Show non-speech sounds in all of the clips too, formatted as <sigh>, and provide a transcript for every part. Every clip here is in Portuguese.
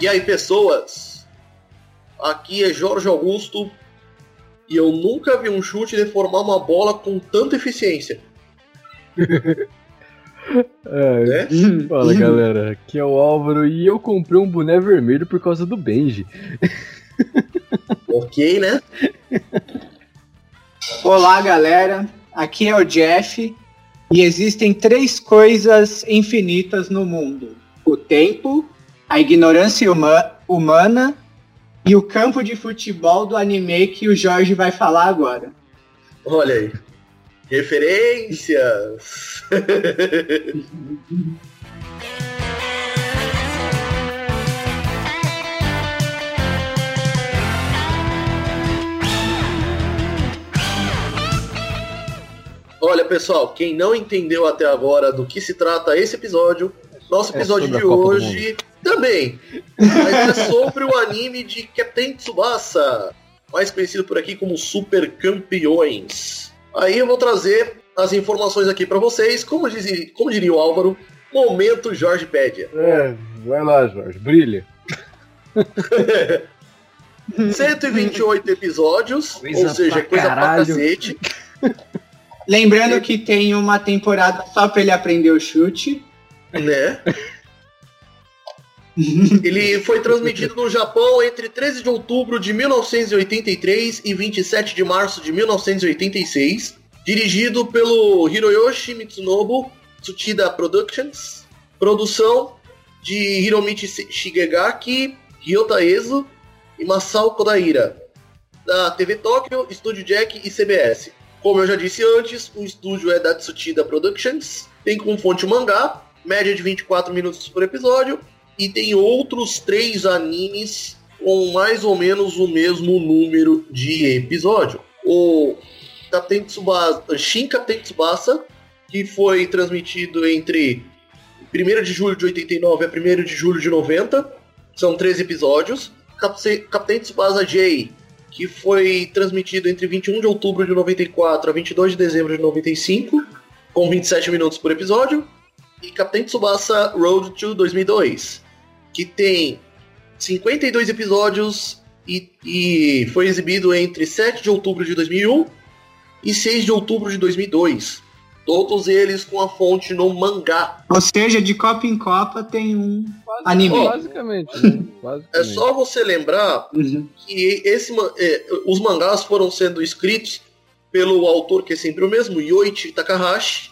E aí, pessoas? Aqui é Jorge Augusto e eu nunca vi um chute deformar uma bola com tanta eficiência. <laughs> É, Né? Fala galera, aqui é o Álvaro e eu comprei um boné vermelho por causa do Benji. <laughs> Ok, né? Olá, galera. Aqui é o Jeff. E existem três coisas infinitas no mundo: o tempo, a ignorância huma- humana e o campo de futebol do anime que o Jorge vai falar agora. Olha aí. Referências. <laughs> Olha, pessoal, quem não entendeu até agora do que se trata esse episódio, nosso É episódio a de hoje também. Mas é sobre o anime de Captain Tsubasa, mais conhecido por aqui como Super Campeões. Aí eu vou trazer as informações aqui pra vocês, como, diz, como diria o Álvaro, momento Jorge Pédia. É, vai lá, Jorge, brilha. <laughs> 128 episódios, Coisa ou seja, pra coisa caralho. pra cacete. <laughs> Lembrando que tem uma temporada só pra ele aprender o chute. Né? <laughs> Ele foi transmitido no Japão entre 13 de outubro de 1983 e 27 de março de 1986, dirigido pelo Hiroyoshi Mitsunobu Tsuchida Productions, produção de Hiromichi Shigegaki, Ryota Ezo e Masao Kodaira, da TV Tóquio, Estúdio Jack e CBS. Como eu já disse antes, o estúdio é da Tsuchida Productions, tem como fonte o mangá, média de 24 minutos por episódio, e tem outros três animes com mais ou menos o mesmo número de episódio. O Captain Tsubasa, Shin Captain Tsubasa, que foi transmitido entre 1 de julho de 89 a 1 de julho de 90, são três episódios. Captain Tsubasa J, que foi transmitido entre 21 de outubro de 94 a 22 de dezembro de 95, com 27 minutos por episódio. E Captain Tsubasa Road to 2002, que tem 52 episódios e, e foi exibido entre 7 de outubro de 2001 e 6 de outubro de 2002. Todos eles com a fonte no mangá. Ou seja, de Copa em Copa tem um anime. Basicamente, né? É Basicamente. só você lembrar Uhum. que esse, é, os mangás foram sendo escritos pelo autor que é sempre o mesmo, Yoichi Takahashi,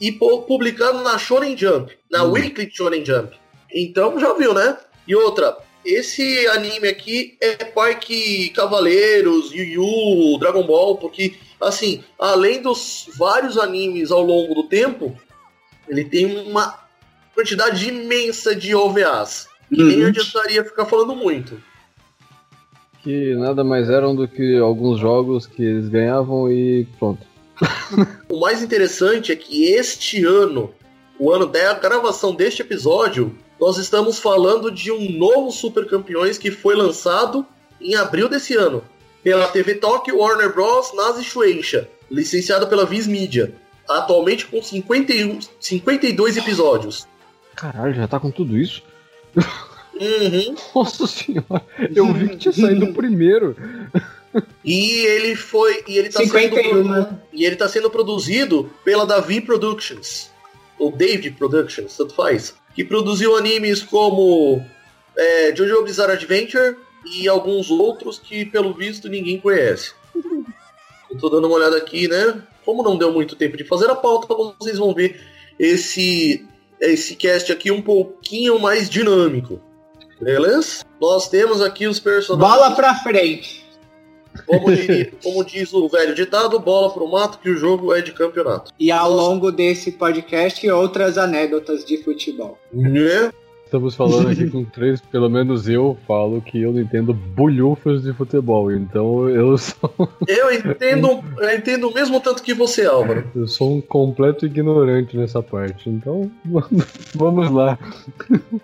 e pu- publicado na Shonen Jump, na Hum. Weekly Shonen Jump. Então já viu, né? E outra, esse anime aqui é Parque Cavaleiros, Yu Yu, Dragon Ball, porque, assim, além dos vários animes ao longo do tempo, ele tem uma quantidade imensa de OVAs. Que nem Uhum. adiantaria ficar falando muito. Que nada mais eram do que alguns jogos que eles ganhavam e pronto. <laughs> O mais interessante é que este ano, o ano da gravação deste episódio, nós estamos falando de um novo Super Campeões que foi lançado em abril desse ano pela TV Tokyo Warner Bros. Nasa Shueisha, licenciado pela Viz Media, atualmente com 51, 52 episódios. Caralho, já tá com tudo isso? Uhum. <laughs> Nossa senhora, eu vi que tinha saído o primeiro. <laughs> E ele foi. E ele tá sendo 51, né? E ele está sendo produzido pela Davi Productions, ou David Productions, tanto faz, que produziu animes como é, Jojo Bizarre Adventure e alguns outros que, pelo visto, ninguém conhece. Eu tô dando uma olhada aqui, né? Como não deu muito tempo de fazer a pauta, vocês vão ver esse, esse cast aqui um pouquinho mais dinâmico. Beleza? Nós temos aqui os personagens. Bola pra frente. Como, <laughs> diria- como diz o velho ditado, bola pro mato que o jogo é de campeonato. E ao longo desse podcast, outras anedotas de futebol. Né? Estamos falando aqui com três, pelo menos eu falo que eu não entendo bolhufas de futebol, então eu sou, <laughs> Eu entendo, eu entendo o mesmo tanto que você, Álvaro. eu sou um completo ignorante nessa parte. Então, vamos lá.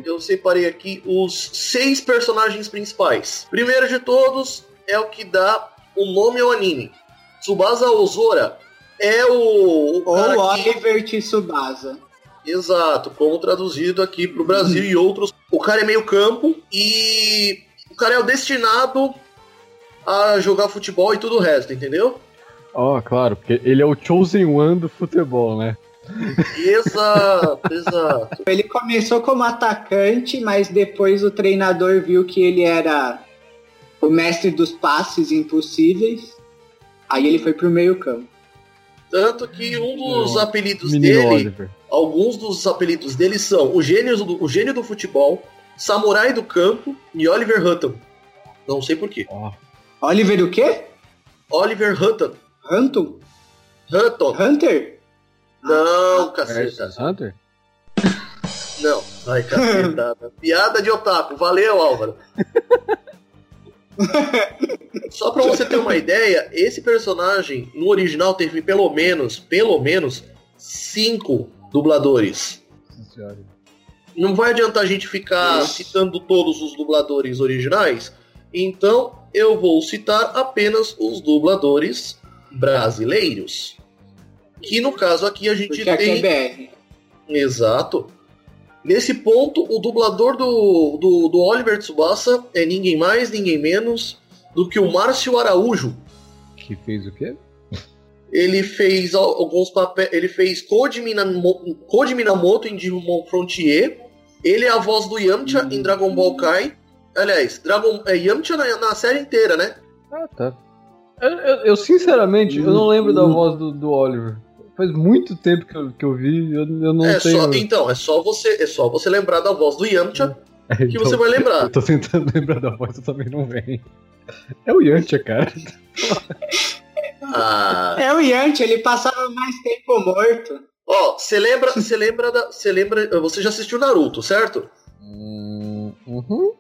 Eu separei aqui os seis personagens principais. Primeiro de todos é o que dá o nome ao anime. Tsubasa Ozora é o, o cara Ou que- Oliver Tsubasa. Exato, como traduzido aqui pro Brasil e outros o cara é meio campo e o cara é o destinado a jogar futebol e tudo o resto, entendeu? Ó, claro, porque ele é o chosen one do futebol, né? Exato, <laughs> exato. Ele começou como atacante, mas depois o treinador viu que ele era o mestre dos passes impossíveis. Aí ele foi pro meio campo. Tanto que um dos apelidos dele, Oliver. alguns dos apelidos dele são o gênio do, o gênio do futebol, samurai do campo e Oliver Hutton. Não sei porquê. Ó, Oliver o quê? Oliver Hutton. Hunter? Hutton. Hunter? Não, caceta. versus Hunter? Não. Ai, cacetada. <laughs> Piada de otaku. Valeu, Álvaro. <laughs> Só pra você ter uma ideia, esse personagem no original teve pelo menos, pelo menos, cinco dubladores. Não vai adiantar a gente ficar Isso. citando todos os dubladores originais, então eu vou citar apenas os dubladores brasileiros. Que no caso aqui a gente Porque aqui tem. é BR. Exato. Nesse ponto, o dublador do, do, do Oliver Tsubasa é ninguém mais, ninguém menos do que o Márcio Araújo. Que fez o quê? Ele fez al- alguns papéis. Ele fez Code, Minamo, Code Minamoto em Digimon Frontier. Ele é a voz do Yamcha em Dragon Ball Kai. Aliás, Dragon, é Yamcha na, na série inteira, né? Ah, tá. Eu, eu- eu, sinceramente, eu não lembro da voz do, do Oliver. Faz muito tempo que eu, que eu vi, eu, eu não é tenho. só, então, é só você, é só você lembrar da voz do Yamcha que Então, você vai lembrar. Eu tô tentando <laughs> lembrar da voz, eu também não vem. É o Yantia, cara. Ah, É o Yanti, ele passava mais tempo morto. ó, você lembra, você lembra da, você lembra, você já assistiu Naruto, certo? Hum, uhum.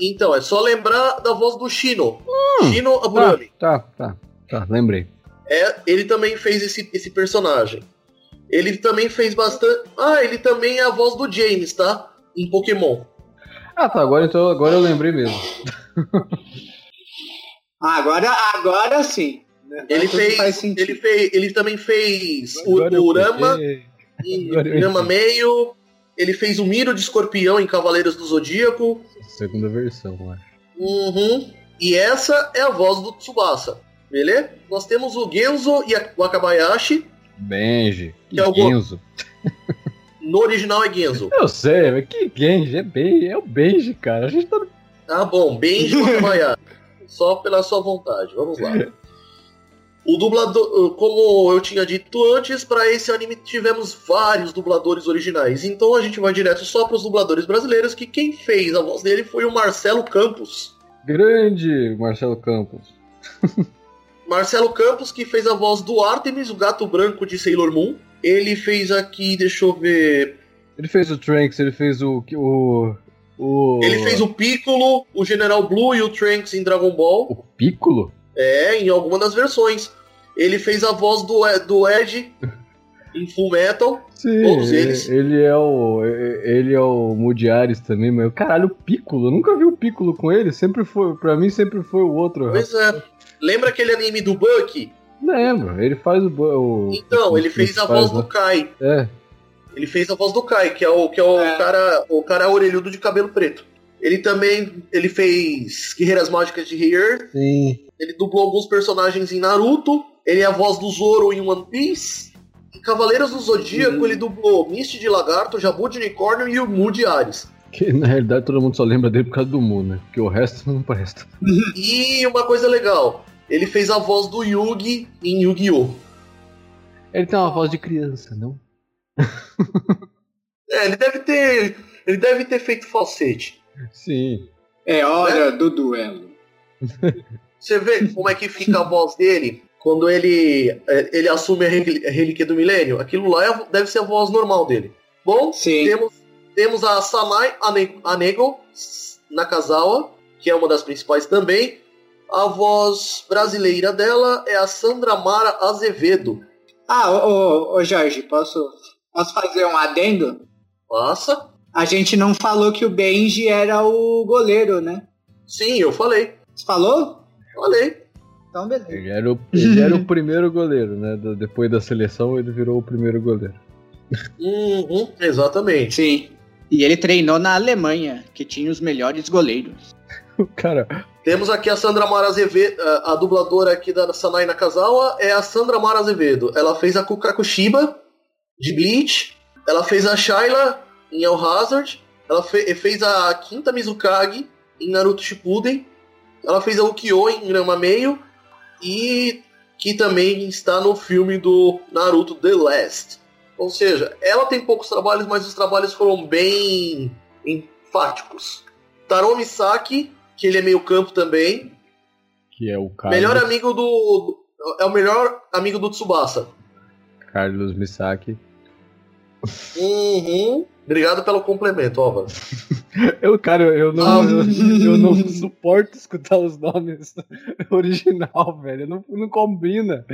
Então, é só lembrar da voz do Shino. Hum. Shino Tá, Aburami. tá, tá, tá, lembrei. É, ele também fez esse, esse personagem. Ele também fez bastante. Ah, ele também é a voz do James, tá? Em Pokémon. Ah, tá, agora então agora eu lembrei mesmo. Ah, agora, agora sim. Ele fez, ele fez. Ele também fez Agora o Urama peguei. em. Meio. Ele fez o Miro de Escorpião em Cavaleiros do Zodíaco. Segunda versão, eu acho. Uhum. E essa é a voz do Tsubasa. Beleza? Nós temos o Genzo e o Akabayashi. Benji. Que é o- Genzo. No original é Genzo. Eu sei, mas que Genji? É, Benji, é o Benji, cara. A gente tá Tá bom, Benji Wakabayashi. Só pela sua vontade, vamos lá. O dublador, como eu tinha dito antes, para esse anime tivemos vários dubladores originais. Então a gente vai direto só para os dubladores brasileiros, que quem fez a voz dele foi o Marcelo Campos. grande Marcelo Campos. <laughs> Marcelo Campos, que fez a voz do Artemis, o gato branco de Sailor Moon. Ele fez aqui, deixa eu ver. Ele fez o Trunks, ele fez o. o, o Ele fez o Piccolo, o General Blue e o Trunks em Dragon Ball. O Piccolo? É, em alguma das versões. Ele fez a voz do, do Ed em Full Metal. Sim, Todos ele, eles. ele é o. Ele é o Mudiares também, mas caralho, o Piccolo. Eu nunca vi o Piccolo com ele. Sempre foi. Pra mim sempre foi o outro. Pois é. Lembra aquele anime do Bucky? Lembro, ele faz o. o Então, o ele fez a voz do né? Kai. É, Ele fez a voz do Kai, que é o, que é o É. cara o cara orelhudo de cabelo preto. Ele também ele fez Guerreiras Mágicas de Rei Earth. sim. Ele dublou alguns personagens em Naruto. Ele é a voz do Zoro em One Piece. Em Cavaleiros do Zodíaco, Uhum. ele dublou Misty de Lagarto, Jabu de Unicórnio e o Mu de Ares. Que na realidade todo mundo só lembra dele por causa do Mu, né? Porque o resto <laughs> não presta. E uma coisa legal, ele fez a voz do Yugi em Yu-Gi-Oh! Ele tem uma voz de criança, não? <laughs> É, ele deve ter. Ele deve ter feito falsete. Sim. É hora do duelo. Você vê como é que fica a voz dele quando ele, é, ele assume a relí- a relíquia do milênio? Aquilo lá é deve ser a voz normal dele. Bom, Sim. temos, temos a Sanai Ane- Anego Nakazawa, que é uma das principais também. A voz brasileira dela é a Sandra Mara Azevedo. Ah, ô, ô, ô, Jorge, posso, posso fazer um adendo? Passa? A gente não falou que o Benji era o goleiro, né? Sim, eu falei. Você falou? Falei. Então, beleza. Ele era o, ele era o primeiro goleiro, né? Depois da seleção ele virou o primeiro goleiro. Uhum, exatamente. Sim. E ele treinou na Alemanha, que tinha os melhores goleiros. <laughs> Cara, Temos aqui a Sandra Mara Azevedo, a, dubladora aqui da Sanai Nakazawa é a Sandra Mara Azevedo. Ela fez a Kukakushiba de Bleach, ela fez a Shayla em El Hazard, ela fe- fez a quinta Mizukage em Naruto Shippuden, ela fez a Ukyo em Grama Meio e que também está no filme do Naruto The Last. Ou seja, ela tem poucos trabalhos, mas os trabalhos foram bem enfáticos. Taro Misaki, que ele é meio campo também, que é o Carlos, melhor amigo do, é o melhor amigo do Tsubasa. Carlos Misaki. Uhum. Obrigado pelo complemento, Álvaro. <laughs> Eu, cara, eu, não, eu, <laughs> eu não suporto escutar os nomes <laughs> original, velho. Não, não combina.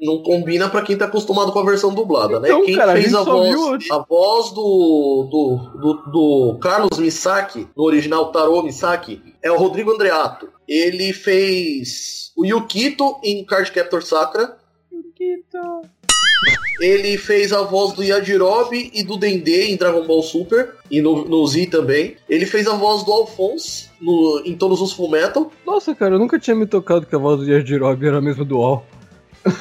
Não combina pra quem tá acostumado com a versão dublada, né? Então, quem cara, a fez a só voz, a- a voz do, do, do, do Carlos Misaki, no original Taro Misaki, é o Rodrigo Andreato. Ele fez o Yukito em Card Captor Sakura. Ele fez a voz do Yajirobe e do Dendê em Dragon Ball Super e no, no Z também. Ele fez a voz do Alphonse no, em todos os Full Metal. Nossa, cara, eu nunca tinha me tocado que a voz do Yajirobe era a mesma do All. <laughs>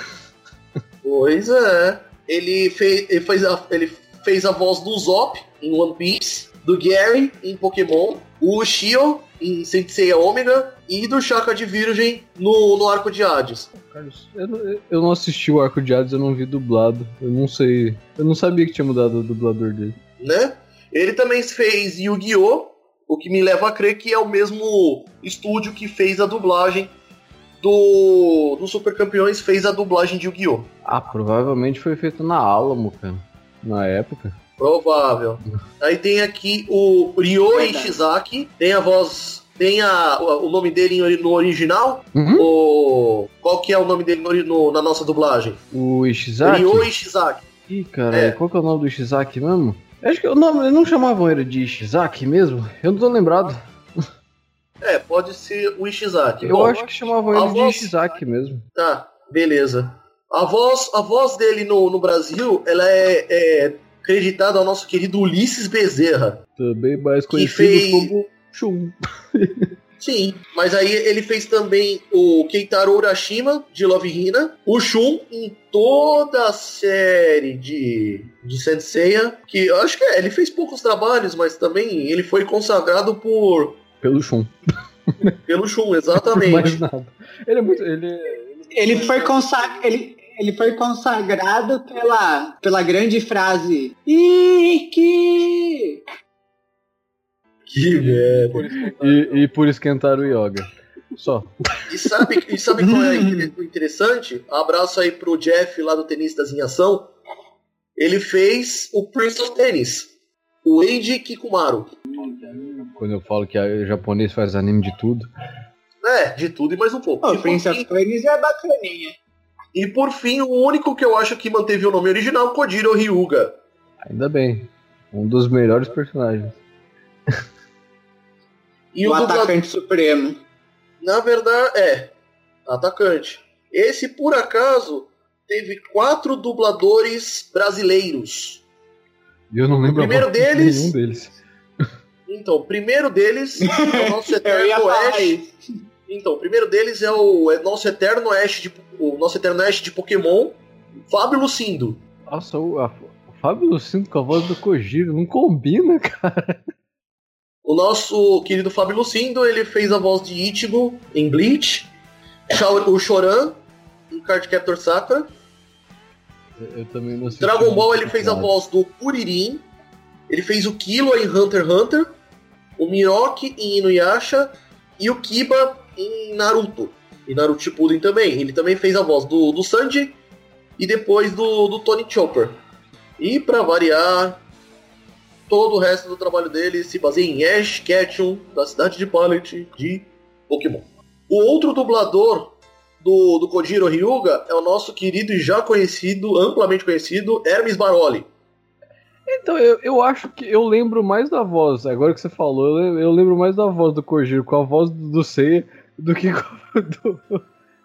Pois é. Ele fez, ele fez, a, ele fez a voz do Zop em One Piece, do Gary em Pokémon, o Shio em Sensei Omega e do Chaka de Virgem no, no Arco de Hades. Carlos, eu, não- eu não assisti o Arco de Hades, eu não vi dublado. Eu não sei. Eu não sabia que tinha mudado o dublador dele. né? Ele também fez Yu-Gi-Oh! O que me leva a crer que é o mesmo estúdio que fez a dublagem do, do Super Campeões, fez a dublagem de Yu-Gi-Oh! Ah, provavelmente foi feito na Alamo, cara. Na época. Provável. Aí tem aqui o Ryo. Ishizaki, tem a voz. Tem a, o nome dele no original? Uhum. O, qual que é o nome dele no no- na nossa dublagem? O Ishizaki? Ryo Ishizaki. Ih, cara, É. qual que é o nome do Ishizaki mesmo? Acho que o nome, não chamavam ele de Ishizaki mesmo? Eu não tô lembrado. É, pode ser o Ishizaki. Eu Bom, acho que chamavam ele de voz- Ishizaki mesmo. Tá, beleza. A voz, a voz dele no, no Brasil, ela é, é creditada ao nosso querido Ulisses Bezerra. Também mais conhecido fez- como Shun. <laughs> Sim, mas aí ele fez também o Keitaro Urashima, de Love Hina, o Shun em toda a série de, de Senseiya, que eu acho que é, ele fez poucos trabalhos, mas também ele foi consagrado por Pelo Shun. pelo Shun, <laughs> Mais exatamente. nada. Ele é muito. Ele, Ele foi, consa- ele, ele foi consagrado pela, pela grande frase Iki! que merda. e, e por esquentar o yoga. Só. E sabe, e sabe qual é o interessante? Abraço aí pro Jeff lá do Tenistas em Ação. Ele fez o Prince of Tennis, o Eiji Kikumaru. Quando eu falo que o japonês faz anime de tudo. É, de tudo e mais um pouco. O por Prince of fim, Tennis é bacaninha. E por fim, o único que eu acho que manteve o nome original, Kojiro Ryuga. Ainda bem. Um dos melhores personagens. <laughs> E o o, atacante supremo. na verdade, é, atacante. Esse, por acaso, teve quatro dubladores brasileiros. E eu não lembro a primeiro deles- nenhum deles. Então, o primeiro deles <laughs> é o nosso eterno isso. Então, o primeiro deles é o é nosso eterno Ash de, o nosso eterno Ash de Pokémon, Fábio Lucindo. Nossa, o, a- o Fábio Lucindo com a voz do Kojiro não combina, <laughs> cara. O nosso querido Fábio Lucindo, ele fez a voz de Ichigo em Bleach, o Choran em Card Captor Sakura. Eu, também não sei. Dragon Ball ele fez a voz do Kuririn, ele fez o Killua em Hunter x Hunter, o Miroki em Inuyasha e o Kiba em Naruto. E Naruto Shippuden também. Ele também fez a voz do, do Sanji e depois do, do Tony Chopper. E pra variar, todo o resto do trabalho dele se baseia em Ash Ketchum, da cidade de Pallet, de Pokémon. O outro dublador do, do Kojiro Ryuga é o nosso querido e já conhecido, amplamente conhecido, Hermes Baroli. Então, eu, eu acho que eu lembro mais da voz, agora que você falou, eu lembro, eu lembro mais da voz do Kojiro com a voz do, do Seiya do que do,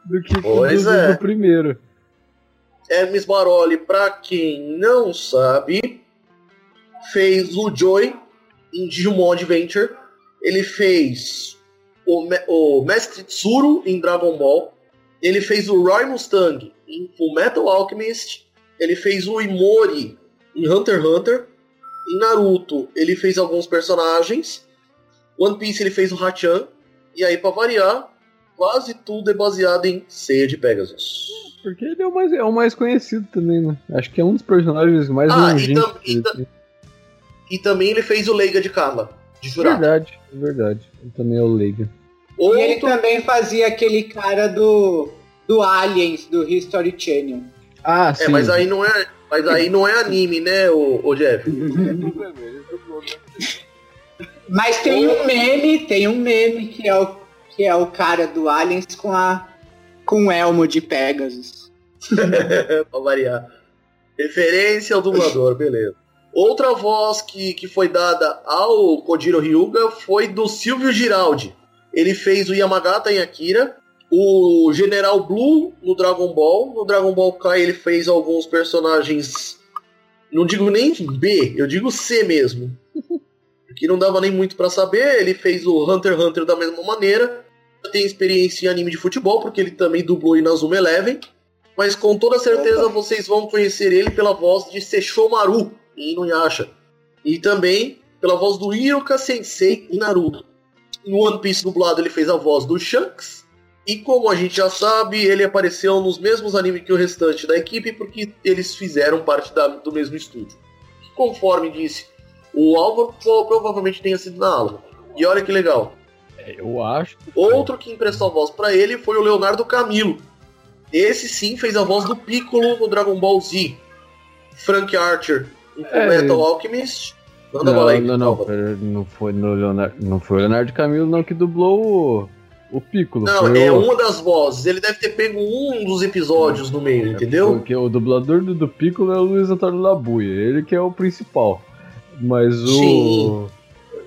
do que Pois do, é. do primeiro. Hermes Baroli, pra quem não sabe, fez o Joy em Digimon Adventure. Ele fez o, Me- o Mestre Tsuru em Dragon Ball. Ele fez o Roy Mustang em Full Metal Alchemist. Ele fez o Imori em Hunter x Hunter. Em Naruto, ele fez alguns personagens. One Piece, ele fez o Hachan. E aí, pra variar, quase tudo é baseado em Ceia de Pegasus. Porque ele é o, mais, é o mais conhecido também, né? Acho que é um dos personagens mais Ah, e tam- e tam-. E também ele fez o Leiga de Karma, de Jurata. Verdade, é verdade. Ele também é o Leiga. E ele Outro, também fazia aquele cara do, do Aliens, do History Channel. Ah, é, mas aí não é, mas aí não é anime, né, o, o Jeff? <laughs> Mas tem um meme, tem um meme que é o, que é o cara do Aliens com a com o elmo de Pegasus. <laughs> pra variar. Referência ao dublador, beleza. Outra voz que, que foi dada ao Kojiro Hyuga foi do Silvio Giraldi. Ele fez o Yamagata em Akira, o General Blue no Dragon Ball. No Dragon Ball Kai ele fez alguns personagens. Não digo nem B, eu digo C mesmo. <laughs> Que não dava nem muito pra saber. Ele fez o Hunter x Hunter da mesma maneira. Tem experiência em anime de futebol, porque ele também dublou Inazuma Eleven. Mas com toda certeza Opa. vocês vão conhecer ele pela voz de Sesshomaru em Inuyasha. E também pela voz do Iruka Sensei em Naruto. No One Piece dublado ele fez a voz do Shanks. E como a gente já sabe, ele apareceu nos mesmos animes que o restante da equipe, porque eles fizeram parte da- do mesmo estúdio. Conforme disse o Álvaro, pro- provavelmente tenha sido na aula. E olha que legal. É, eu acho. Outro que emprestou a voz pra ele foi o Leonardo Camilo. Esse sim fez a voz do Piccolo no Dragon Ball Z. Frank Archer em É. Metal Alchemist. Manda Não, bola aí, não, não, pera, não foi no Leonardo, não foi o Leonardo Camilo não que dublou o, o Piccolo. Não, é o, uma das vozes. Ele deve ter pego um dos episódios no meio, entendeu? Porque o dublador do, do Piccolo é o Luiz Antônio Labuia, ele que é o principal. Mas o. Sim.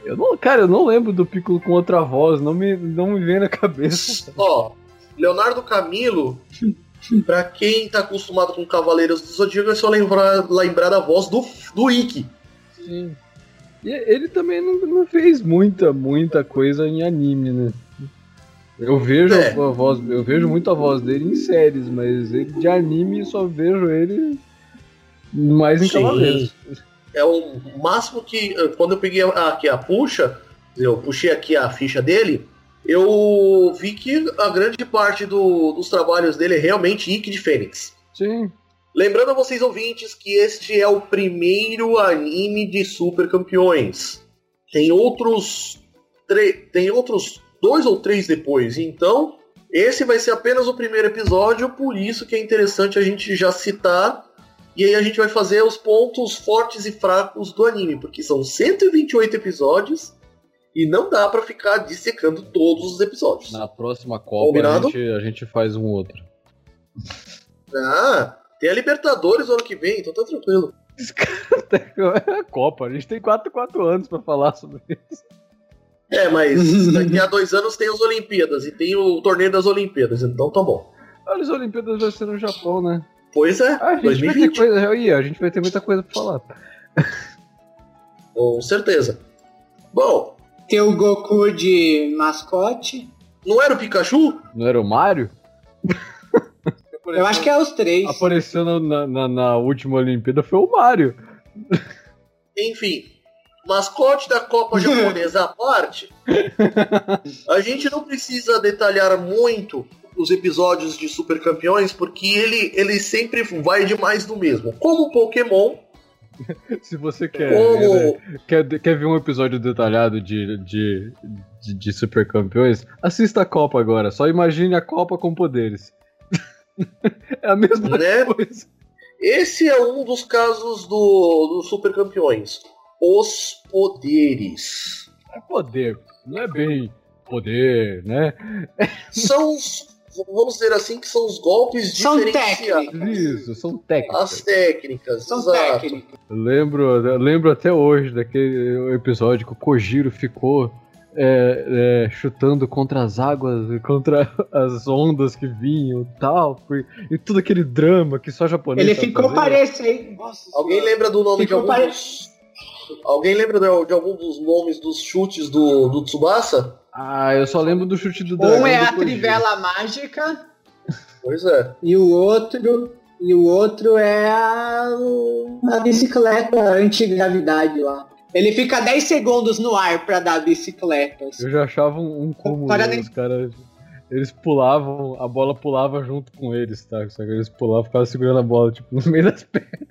Eu não, cara, eu não lembro do Piccolo com outra voz, não me, não me vem na cabeça. Ó, Leonardo Camilo, <laughs> pra quem tá acostumado com Cavaleiros do Zodíaco, é só lembrar, lembrar da voz do, do Ikki. Sim. E ele também não, não fez muita, muita coisa em anime, né? Eu vejo É. a voz, eu vejo muito a voz dele em séries, mas ele, de anime só vejo ele mais em Sim. Cavaleiros. É o máximo que. Quando eu peguei aqui a puxa, eu puxei aqui a ficha dele, eu vi que a grande parte do- dos trabalhos dele é realmente Ikki de Fênix. Sim. Lembrando a vocês ouvintes que este é o primeiro anime de super campeões. Tem outros tem outros dois ou três depois. Então, esse vai ser apenas o primeiro episódio, por isso que é interessante a gente já citar. E aí a gente vai fazer os pontos fortes e fracos do anime, porque são 128 episódios e não dá pra ficar dissecando todos os episódios. Na próxima Copa a gente, a gente faz um outro. Ah, tem a Libertadores ano que vem, então tá tranquilo. É <laughs> a Copa, a gente tem 4 4 anos pra falar sobre isso. É, mas <laughs> daqui a dois anos tem as Olimpíadas e tem o torneio das Olimpíadas, então tá bom. Olha, as Olimpíadas vai ser no Japão, né? Pois é, Ah, a gente vai ter 2020, coisa. Aí, a gente vai ter muita coisa pra falar. <laughs> com certeza. Bom, Tem o Goku de mascote. não era o Pikachu? Não era o Mario? <laughs> Eu acho que é os três. Apareceu na, na, na- na última Olimpíada foi o Mario. <laughs> Enfim, mascote da Copa Japonesa à parte, a gente não precisa detalhar muito os episódios de Super Campeões, porque ele, ele sempre vai demais do mesmo. Como Pokémon, <laughs> Se você quer, como quer, quer ver um episódio detalhado de, de, de, de Super Campeões, assista a Copa agora. Só imagine a Copa com poderes. <laughs> é a mesma Né? coisa. Esse é um dos casos do, do Super Campeões. Os poderes. É poder, não é bem poder, né? São <laughs> os, vamos dizer assim, que são os golpes São diferenciados. técnicas. Isso, são técnicas. As técnicas, São exato. técnicas. Eu lembro, eu lembro até hoje daquele episódio que o Kojiro ficou é, é, chutando contra as águas, contra <laughs> as ondas que vinham e tal, foi- e tudo aquele drama que só japonês Ele ficou parecendo. Nossa Alguém senhora. lembra do nome de Ficou algum pare- dos, Alguém lembra de, de algum dos nomes dos chutes do, do Tsubasa? Ah, eu só lembro do chute do dragão. Um é a trivela mágica Pois é. e o outro. E o outro é a, a bicicleta antigravidade lá. Ele fica 10 segundos no ar pra dar bicicletas. Eu já achava um, um cúmulo. Né? Os caras. Eles pulavam, a bola pulava junto com eles, tá? Só que eles pulavam, ficavam segurando a bola, tipo, no meio das pernas.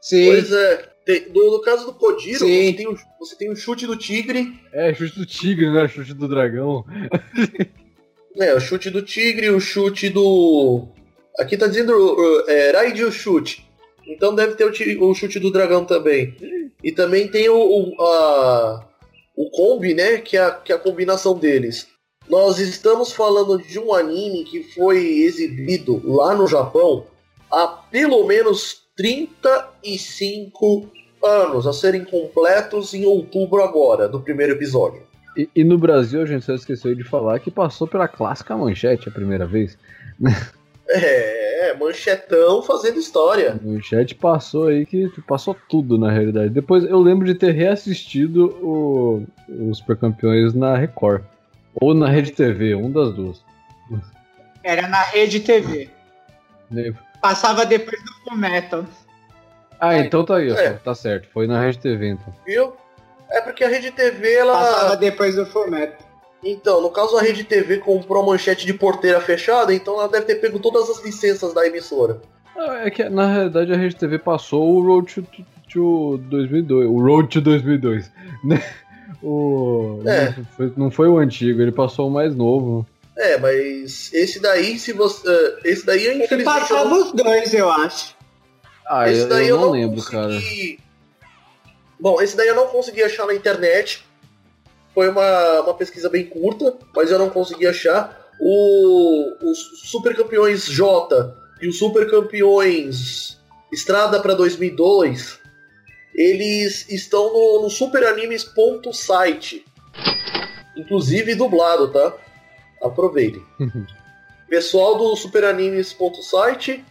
Sim. Pois é. Tem- no, no caso do Kojiro, Sim. você tem, o, você tem o chute do tigre. É, chute do tigre, né? Chute do dragão. <laughs> É, o chute do tigre, o chute do. Aqui tá dizendo uh, é, Raiju chute. Então deve ter o, o chute do dragão também. E também tem o, o, a, o combi, né? Que é, a, que é a combinação deles. Nós estamos falando de um anime que foi exibido lá no Japão há pelo menos 35 anos, a serem completos em outubro agora, do primeiro episódio. E, e no Brasil, a gente só esqueceu de falar que passou pela clássica manchete a primeira vez. <laughs> É, manchetão fazendo história. A manchete passou aí que passou tudo na realidade. Depois eu lembro de ter reassistido o, os Super Campeões na Record. Ou na Rede TV, um das duas. Era na rede TV. Lembro. Passava depois do Fullmetal. Ah, então tá aí, ó, É. tá certo. Foi na Rede TV então. Viu? É porque a Rede TV, ela. Passava depois do Fullmetal. Então, no caso a Rede TV comprou a manchete de porteira fechada, então ela deve ter pego todas as licenças da emissora. Ah, É que na realidade a Rede TV passou o Road to, to- to 2002. O Road to 2002. Né? O, É. não, foi, não foi o antigo, ele passou o mais novo. É, mas esse daí, se você. eh, Esse daí, infelizmente. eu passava não- os dois, eu acho. Ah, esse eu, daí eu eu não não lembro, cara. consegui... Bom, esse daí eu não consegui achar na internet. Foi uma, uma pesquisa bem curta, mas eu não consegui achar. O, os Super Campeões J e os Super Campeões Estrada para 2002, eles estão no, no superanimes.site. Inclusive dublado, tá? Aproveitem. Pessoal do superanimes.site,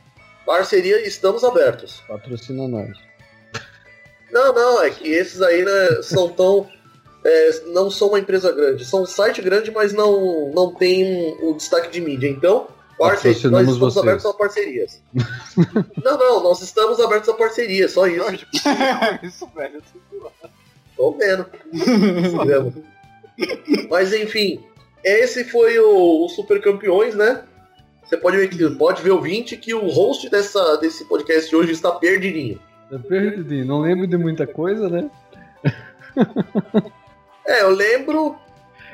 parceria, estamos abertos. Patrocina nós. Não, não, é que esses aí né, são tão. <laughs> é, não são uma empresa grande. São um site grande, mas não, não tem um, um destaque de mídia. Então, parce- nós estamos vocês. abertos a parcerias. <laughs> não, não, nós estamos abertos a parceria, só isso. <laughs> Isso, velho. Tô vendo. Vendo. Mas enfim, esse foi o, o Super Campeões, né? Você pode ver, pode ver o 20 que o host dessa, desse podcast hoje está perdidinho. Eu perdi, não lembro de muita coisa, né? <laughs> É, eu lembro.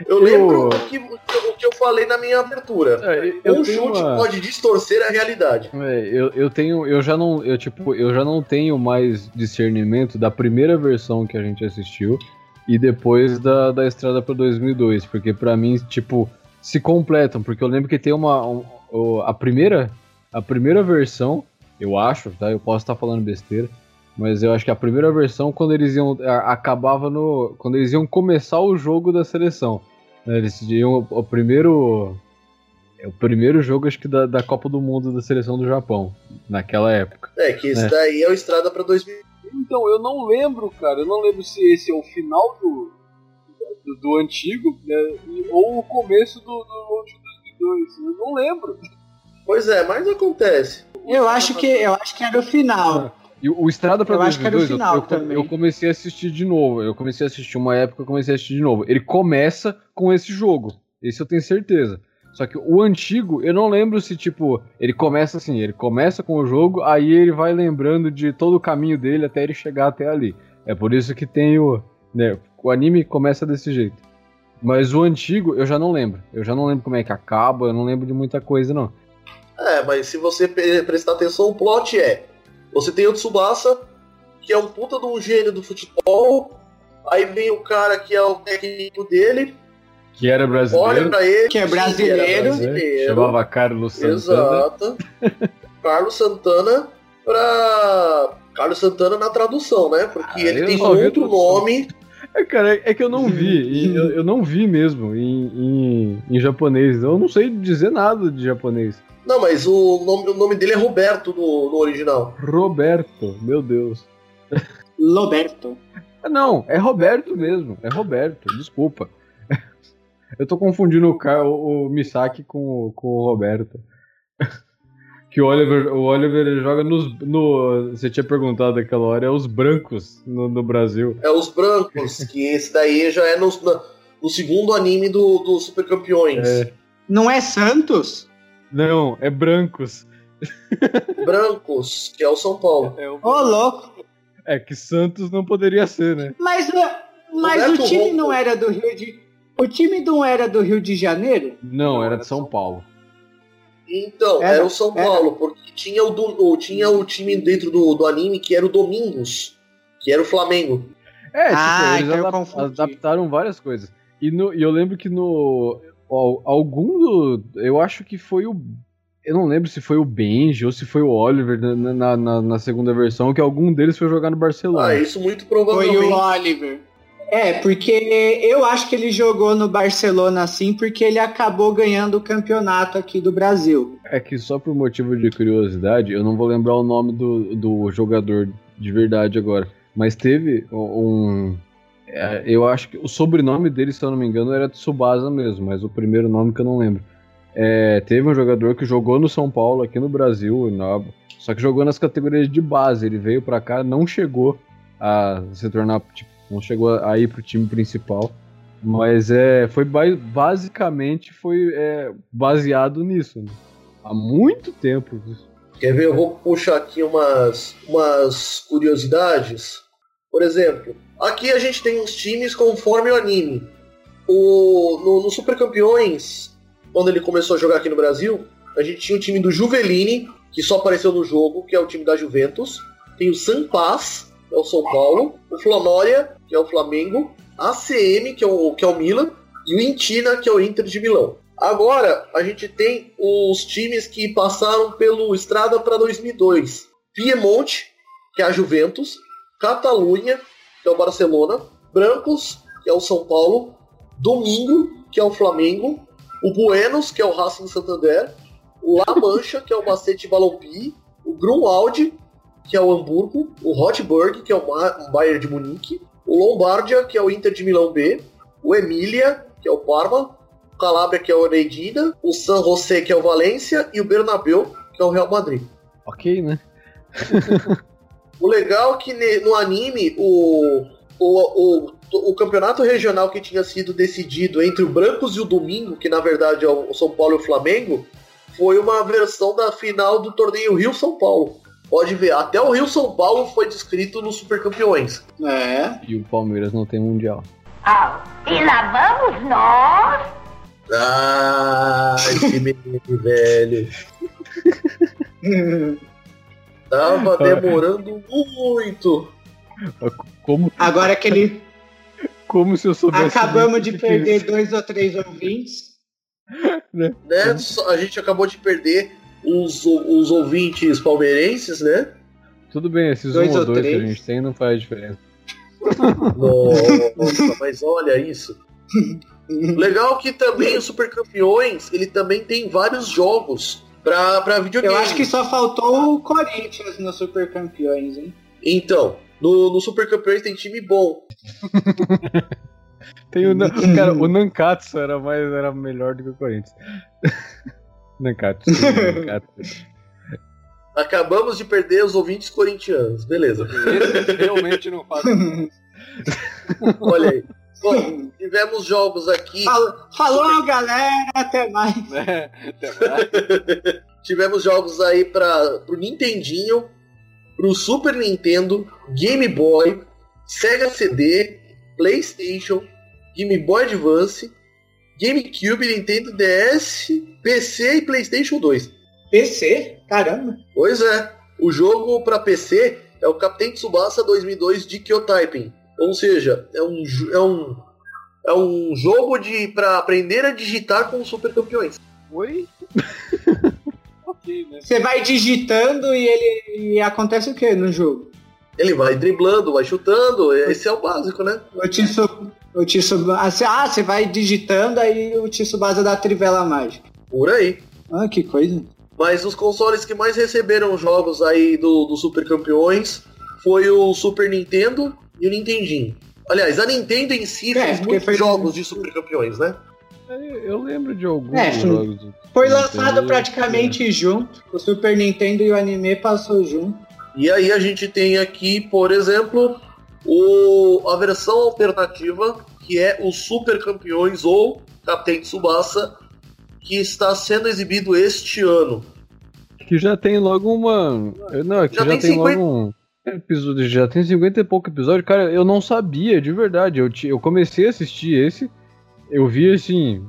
Eu Eu- lembro o que, o que eu falei na minha abertura. É, um chute uma... pode distorcer a realidade. É, eu, eu tenho, eu já não, eu tipo, eu já não tenho mais discernimento da primeira versão que a gente assistiu e depois da, da Estrada para 2002, porque pra mim, tipo, se completam, porque eu lembro que tem uma, um- a primeira, a primeira versão, eu acho, tá? Eu posso estar falando besteira, mas eu acho que a primeira versão quando eles iam a- acabava no, quando eles iam começar o jogo da seleção, né? eles iam o primeiro é o primeiro jogo, acho que, da, da Copa do Mundo da seleção do Japão, naquela época. É, que esse É. daí é o Estrada pra 2000. Então, eu não lembro, cara. Eu não lembro se esse é o final do, do, do antigo, né? Ou o começo do, do Road to 2002. Eu não lembro. Pois é, mas acontece. Eu acho que eu acho que era o final. E o Estrada pra Eu acho que era o 2002, eu- final eu, também. eu comecei a assistir de novo. Eu comecei a assistir uma época, eu comecei a assistir de novo. Ele começa com esse jogo. Esse eu tenho certeza. Só que o antigo, eu não lembro se, tipo, ele começa assim, ele começa com o jogo, aí ele vai lembrando de todo o caminho dele até ele chegar até ali. É por isso que tem o. Né, o anime começa desse jeito. Mas o antigo, eu já não lembro. Eu já não lembro como é que acaba, eu não lembro de muita coisa, não. É, mas se você prestar atenção, o plot é: você tem o Tsubasa, que é um puta de um gênio do futebol. Aí vem o cara que é o técnico dele, Que era olha brasileiro, pra ele. Que é sim, era brasileiro. brasileiro. chamava Carlos Santana. Exato. Carlos Santana pra. Carlos Santana na tradução, né? Porque Ah, ele tem outro nome. É, cara, é que eu não vi. eu, eu não vi mesmo em, em, em japonês. Eu não sei dizer nada de japonês. Não, mas o nome, o nome dele é Roberto no, no original. Roberto, meu Deus. Roberto. Não, é Roberto mesmo. É Roberto, desculpa. Eu tô confundindo o, o, o Misaki com, o- com o Roberto. <laughs> Que o Oliver, o Oliver ele joga nos. No, você tinha perguntado naquela hora, é os brancos no, no Brasil. É os brancos, <laughs> que esse daí já é no, no segundo anime do, do Super Campeões. É. Não é Santos? Não, é brancos. <laughs> Brancos, que é o São Paulo. É o Ô, louco. É que Santos não poderia ser, né? Mas, mas Roberto o time Ronco. não era do Rio de. O time não era do Rio de Janeiro? Não, era de São Paulo. Então, Era- era, o São era. Paulo, porque tinha o, do- tinha o time dentro do, do anime que era o Domingos, que era o Flamengo. É, tipo, Ah, eles então adap- confundi. adaptaram várias coisas. E, no, e eu lembro que no. al- Algum do. Eu acho que foi o. Eu não lembro se foi o Benji ou se foi o Oliver na, na, na- segunda versão, que algum deles foi jogar no Barcelona. Ah, isso muito Foi provavelmente. o Oliver. É, porque eu acho que ele jogou no Barcelona assim, porque ele acabou ganhando o campeonato aqui do Brasil. É que só por motivo de curiosidade, eu não vou lembrar o nome do, do jogador de verdade agora. Mas teve um. é, eu acho que o sobrenome dele, se eu não me engano, era Tsubasa mesmo, mas o primeiro nome que eu não lembro. É, teve um jogador que jogou no São Paulo, aqui no Brasil, na- só que jogou nas categorias de base. Ele veio pra cá, não chegou a se tornar. Tipo, não chegou a ir pro time principal. Mas é, foi ba- basicamente foi é, baseado nisso. né? Há muito tempo. Quer ver? Eu vou puxar aqui umas, umas curiosidades. Por exemplo, aqui a gente tem uns times conforme o anime. O, no, no Super Campeões, quando ele começou a jogar aqui no Brasil, a gente tinha o time do Juveline, que só apareceu no jogo, que é o time da Juventus. Tem o San Paz, é o São Paulo. O Flamória, que é o Flamengo. A ACM, que é o, que é o Milan. E o Intina, que é o Inter de Milão. Agora, a gente tem os times que passaram pelo Estrada para 2002. Piemonte, que é a Juventus. Catalunha, que é o Barcelona. Brancos, que é o São Paulo. Domingo, que é o Flamengo. O Buenos, que é o Racing Santander. O La Mancha, que é o Bacete Valompi. O Grunwald, que é o Hamburgo. O Hotburg, que é o Bayern de Munique. O Lombardia, que é o Inter de Milão B. O Emília, que é o Parma. O Calabria, que é o Neidina. O San José, que é o Valência. E o Bernabéu, que é o Real Madrid. Ok, né? <laughs> O legal é que no anime, o, o, o, o campeonato regional que tinha sido decidido entre o Brancos e o Domingo, que na verdade é o São Paulo e o Flamengo, foi uma versão da final do torneio Rio-São Paulo. Pode ver, até o Rio-São Paulo foi descrito nos Super Campeões. É. E o Palmeiras não tem mundial. Ah, e lá vamos nós. Ah, esse menino <laughs> velho. Tava demorando muito. Como, Agora que ele como se eu soubesse. acabamos de perder dois ou três ouvintes. né? Só- A gente acabou de perder os, os ouvintes palmeirenses, né? Tudo bem, esses Dois um ou ou dois que a três. gente tem não faz diferença. <laughs> Nossa, mas olha isso. Legal que também o Super Campeões, ele também tem vários jogos pra, pra videogame. Eu acho que só faltou o Corinthians no Super Campeões, hein? Então, no, no Super Campeões tem time bom. <laughs> Tem o, <laughs> cara, o Nankatsu era, mais, era melhor do que o Corinthians. Nankatsu. Nankatsu. Acabamos de perder os ouvintes corintianos. Beleza. Esse realmente não faz. <laughs> Olha aí. Bom, tivemos jogos aqui. Falou, falou, galera, até mais. né? <laughs> Até mais. <laughs> Tivemos jogos aí para pro Nintendinho, pro Super Nintendo, Game Boy, Sega CD, PlayStation, Game Boy Advance, GameCube, Nintendo DS, PC e PlayStation 2. PC? Caramba. Pois é, o jogo para PC é o Captain Tsubasa 2002 de Kyotyping. Ou seja, é um, é um, é um jogo de para aprender a digitar com os super campeões. Oi? <laughs> né? Você vai digitando e ele e acontece o que no jogo? Ele vai driblando, vai chutando, esse é o básico, né? O Tsu, o Tsu, ah, você- ah, você vai digitando aí o Tsubasa dá a trivela mágica. Por aí. Ah, que coisa. Mas os consoles que mais receberam jogos aí do, do Super Campeões foi o Super Nintendo e o Nintendinho. Aliás, a Nintendo em si É, fez porque muitos foi- jogos de super campeões, né? É, Eu lembro de alguns É, foi- jogos. Foi Nintendo, lançado praticamente junto. O Super Nintendo e o anime passou junto. E aí a gente tem aqui, por exemplo, o, a versão alternativa, que é o Super Campeões ou Capitão Tsubasa, que está sendo exibido este ano. Que já tem logo uma. Não, que Já já, tem tem, 50 logo um. Episódio, já tem 50 e pouco episódio. Cara, eu não sabia, de verdade. Eu, ti- eu comecei a assistir esse. Eu vi assim.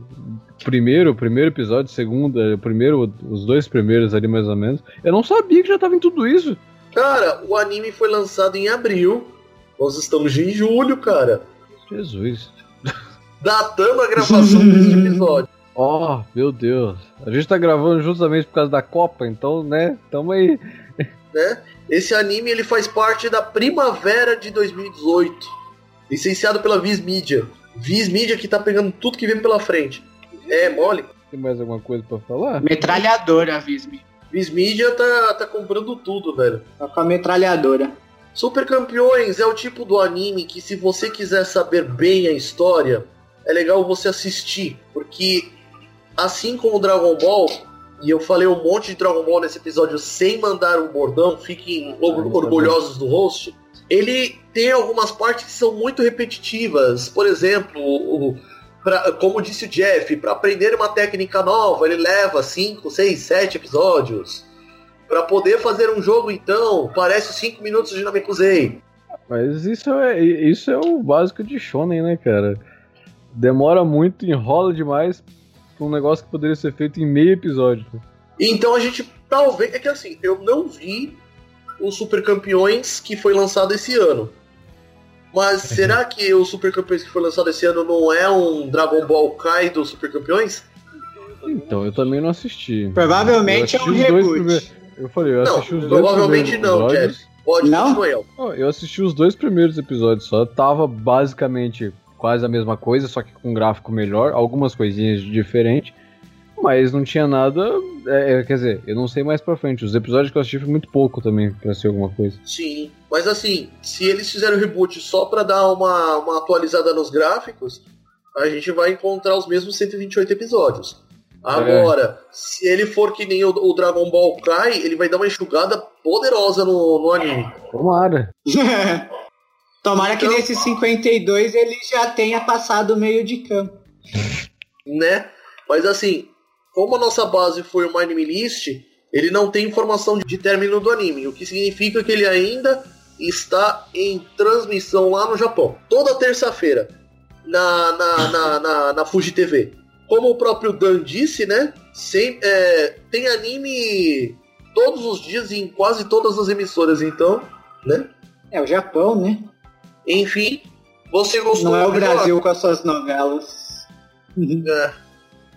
Primeiro, primeiro episódio, segundo, primeiro, os dois primeiros ali mais ou menos. Eu não sabia que já tava em tudo isso. Cara, o anime foi lançado em abril. Nós estamos em julho, cara. Jesus. Datando a gravação desse episódio. <laughs> Oh, meu Deus. A gente tá gravando justamente por causa da Copa, então, né? Tamo aí. né? Esse anime ele faz parte da primavera de 2018, licenciado pela Viz Media. Viz Media que tá pegando tudo que vem pela frente. É, mole. Tem mais alguma coisa pra falar? Metralhadora, Vismi. Viz Media tá, tá comprando tudo, velho. Tá com a metralhadora. Super Campeões é o tipo do anime que se você quiser saber bem a história, é legal você assistir, porque assim como o Dragon Ball, e eu falei um monte de Dragon Ball nesse episódio sem mandar um bordão, fiquem or- orgulhosos do host, ele tem algumas partes que são muito repetitivas. Por exemplo, o, pra- como disse o Jeff, para aprender uma técnica nova, ele leva 5, 6, 7 episódios. Para poder fazer um jogo, então, parece 5 minutos de Namekusei. Mas isso é, isso é o básico de Shonen, né, cara? Demora muito, enrola demais pra um negócio que poderia ser feito em meio episódio. Então a gente talvez. É que assim, eu não vi o Super Campeões que foi lançado esse ano. Mas será que o Super Campeões que foi lançado esse ano não é um Dragon Ball Kai dos Super Campeões? Então, eu também não assisti. Provavelmente Eu é um assisti reboot. primeiros- Eu falei, eu Não, assisti os dois provavelmente primeiros não, episódios. Jeff. Pode Não? continuar, Eu assisti os dois primeiros episódios só. Tava basicamente quase a mesma coisa, só que com um gráfico melhor, algumas coisinhas diferentes. Mas não tinha nada. é, é, quer dizer, eu não sei mais pra frente. Os episódios que eu assisti foi muito pouco também pra ser alguma coisa. Sim. Mas assim, se eles fizeram o reboot só pra dar uma, uma atualizada nos gráficos, a gente vai encontrar os mesmos 128 episódios. Agora, se ele for que nem o, o Dragon Ball Kai, ele vai dar uma enxugada poderosa no, no anime. Tomara. <laughs> Tomara que Então- nesse 52 ele já tenha passado o meio de campo. né? Mas assim, como a nossa base foi o Anime List, ele não tem informação de término do anime, o que significa que ele ainda está em transmissão lá no Japão. Toda terça-feira, na, na, na, na, na Fuji TV. Como o próprio Dan disse, né? Sem, é, tem anime todos os dias em quase todas as emissoras, então, né? É o Japão, né? Enfim, você gostou Não é o? Brasil com as suas novelas. É.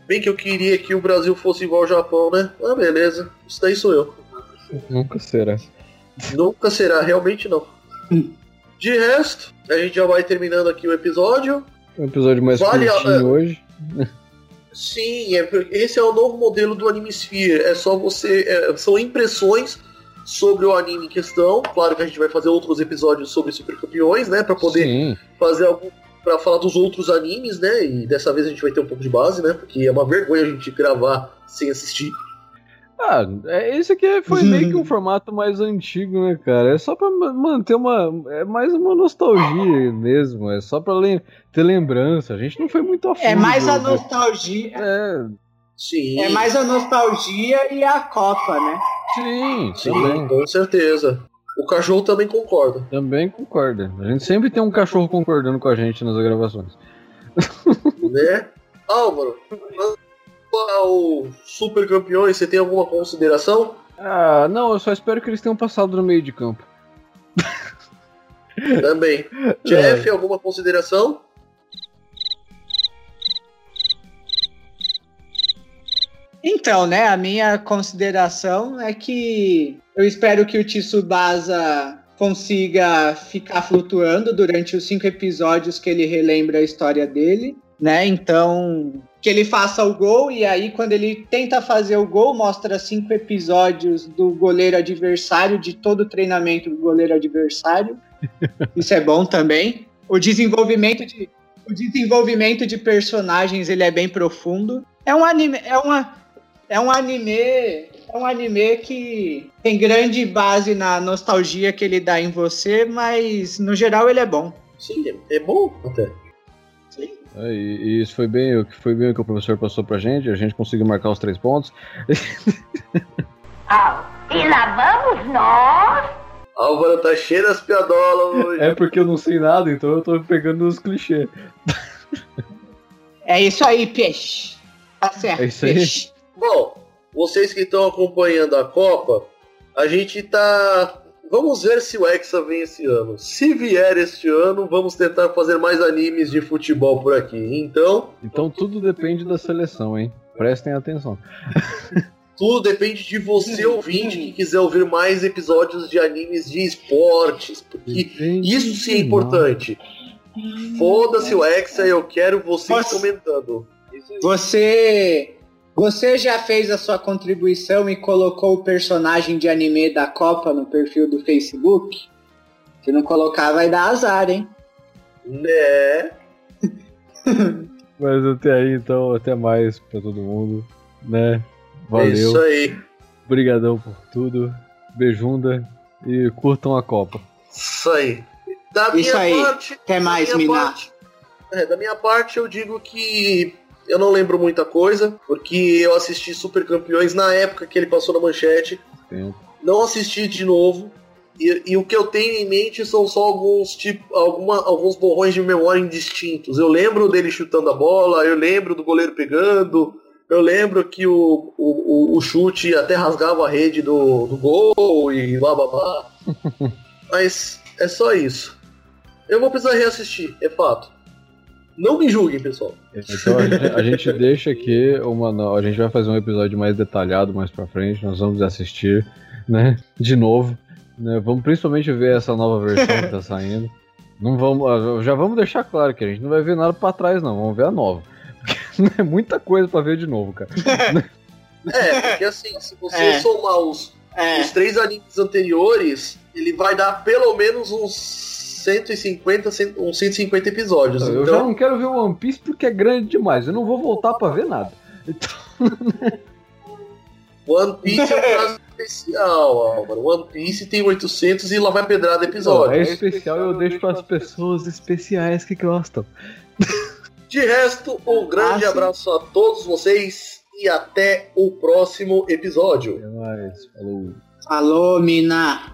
Bem que eu queria que o Brasil fosse igual ao Japão, né? Ah, beleza. Isso daí sou eu. Nunca será. Nunca será, realmente não. De resto, a gente já vai terminando aqui o episódio. Um episódio mais Vale a- curtinho hoje. <laughs> Sim, é, esse é o novo modelo do Anime Sphere. É só você. é, são impressões sobre o anime em questão. Claro que a gente vai fazer outros episódios sobre Super Campeões, né? Pra poder Sim. fazer algum. Pra falar dos outros animes, né? E dessa vez a gente vai ter um pouco de base, né? Porque é uma vergonha a gente gravar sem assistir. Ah, é, esse aqui foi meio que um <laughs> formato mais antigo, né, cara? É só pra ma- manter uma. É mais uma nostalgia mesmo. É só pra lem- ter lembrança. A gente não foi muito a fundo. É mais a né? nostalgia. É, Sim. É mais a nostalgia e a Copa, né? sim, Sim, também. com certeza. O cachorro também concorda. Também concorda. A gente sempre tem um cachorro concordando com a gente nas gravações. né? Álvaro, ao Super Campeões, você tem alguma consideração? Ah, não, eu só espero que eles tenham passado no meio de campo. <laughs> Também. Jeff, alguma consideração? Então, né, a minha consideração é que eu espero que o Tsubasa consiga ficar flutuando durante os cinco episódios que ele relembra a história dele, né? Então, que ele faça o gol e aí quando ele tenta fazer o gol mostra cinco episódios do goleiro adversário de todo o treinamento do goleiro adversário. <laughs> Isso é bom também. O desenvolvimento de o desenvolvimento de personagens ele é bem profundo. É um anime, é uma é um anime, é um anime que tem grande base na nostalgia que ele dá em você, mas no geral ele é bom. Sim, é, é bom até. É, e, e isso foi bem, o que foi bem o que o professor passou pra gente, a gente conseguiu marcar os três pontos. Ah, e lá vamos nós. Álvaro tá cheio das piadolas hoje. É porque eu não sei nada, então eu tô pegando os clichês. É isso aí, peixe. Tá certo, É isso aí. peixe. Bom, vocês que estão acompanhando a Copa, a gente tá. Vamos ver se o Hexa vem esse ano. Se vier este ano, vamos tentar fazer mais animes de futebol por aqui. Então, Então tudo depende da seleção, hein? Prestem atenção. <laughs> tudo depende de você, ouvinte, que quiser ouvir mais episódios de animes de esportes. Porque isso sim é importante. Foda-se o Hexa, eu quero vocês Nossa. comentando. Você você já fez a sua contribuição e colocou o personagem de anime da Copa no perfil do Facebook? Se não colocar, vai dar azar, hein? Né? <laughs> Mas até aí, então, até mais pra todo mundo, né? É isso Valeu. aí. Obrigadão por tudo. Beijunda e curtam a Copa. Isso aí. Da minha Isso aí. parte. Até mais, minha parte- é, da minha parte, eu digo que eu não lembro muita coisa, porque eu assisti Super Campeões na época que ele passou na manchete. Não assisti de novo. E, e o que eu tenho em mente são só alguns tipo, alguma, alguns borrões de memória indistintos. Eu lembro dele chutando a bola, eu lembro do goleiro pegando, eu lembro que o, o, o- o chute até rasgava a rede do, do gol e blá blá blá. <laughs> Mas é só isso. Eu vou precisar reassistir, é fato. Não me julguem, pessoal. Então a gente, a gente deixa aqui uma. A gente vai fazer um episódio mais detalhado mais pra frente. Nós vamos assistir, né? De novo. Né? Vamos principalmente ver essa nova versão que tá <laughs> saindo. Não vamos, ah, já vamos deixar claro que a gente não vai ver nada pra trás, não. Vamos ver a nova. Porque <laughs> é muita coisa pra ver de novo, cara. <laughs> É, porque assim, se você É. somar os, É. os três animes anteriores, ele vai dar pelo menos uns 150, cent- uns 150 episódios. Eu já Então, não quero ver o One Piece porque é grande demais. Eu não vou voltar pra ver nada. Então, <laughs> One Piece é um caso <laughs> especial, Álvaro. One Piece tem 800 e lá vai pedrada episódio. é especial e eu deixo pras pessoas especiais que gostam. <laughs> De resto, um grande Ah, abraço a todos vocês e até o próximo episódio. Até mais. Falou. Alô, mina.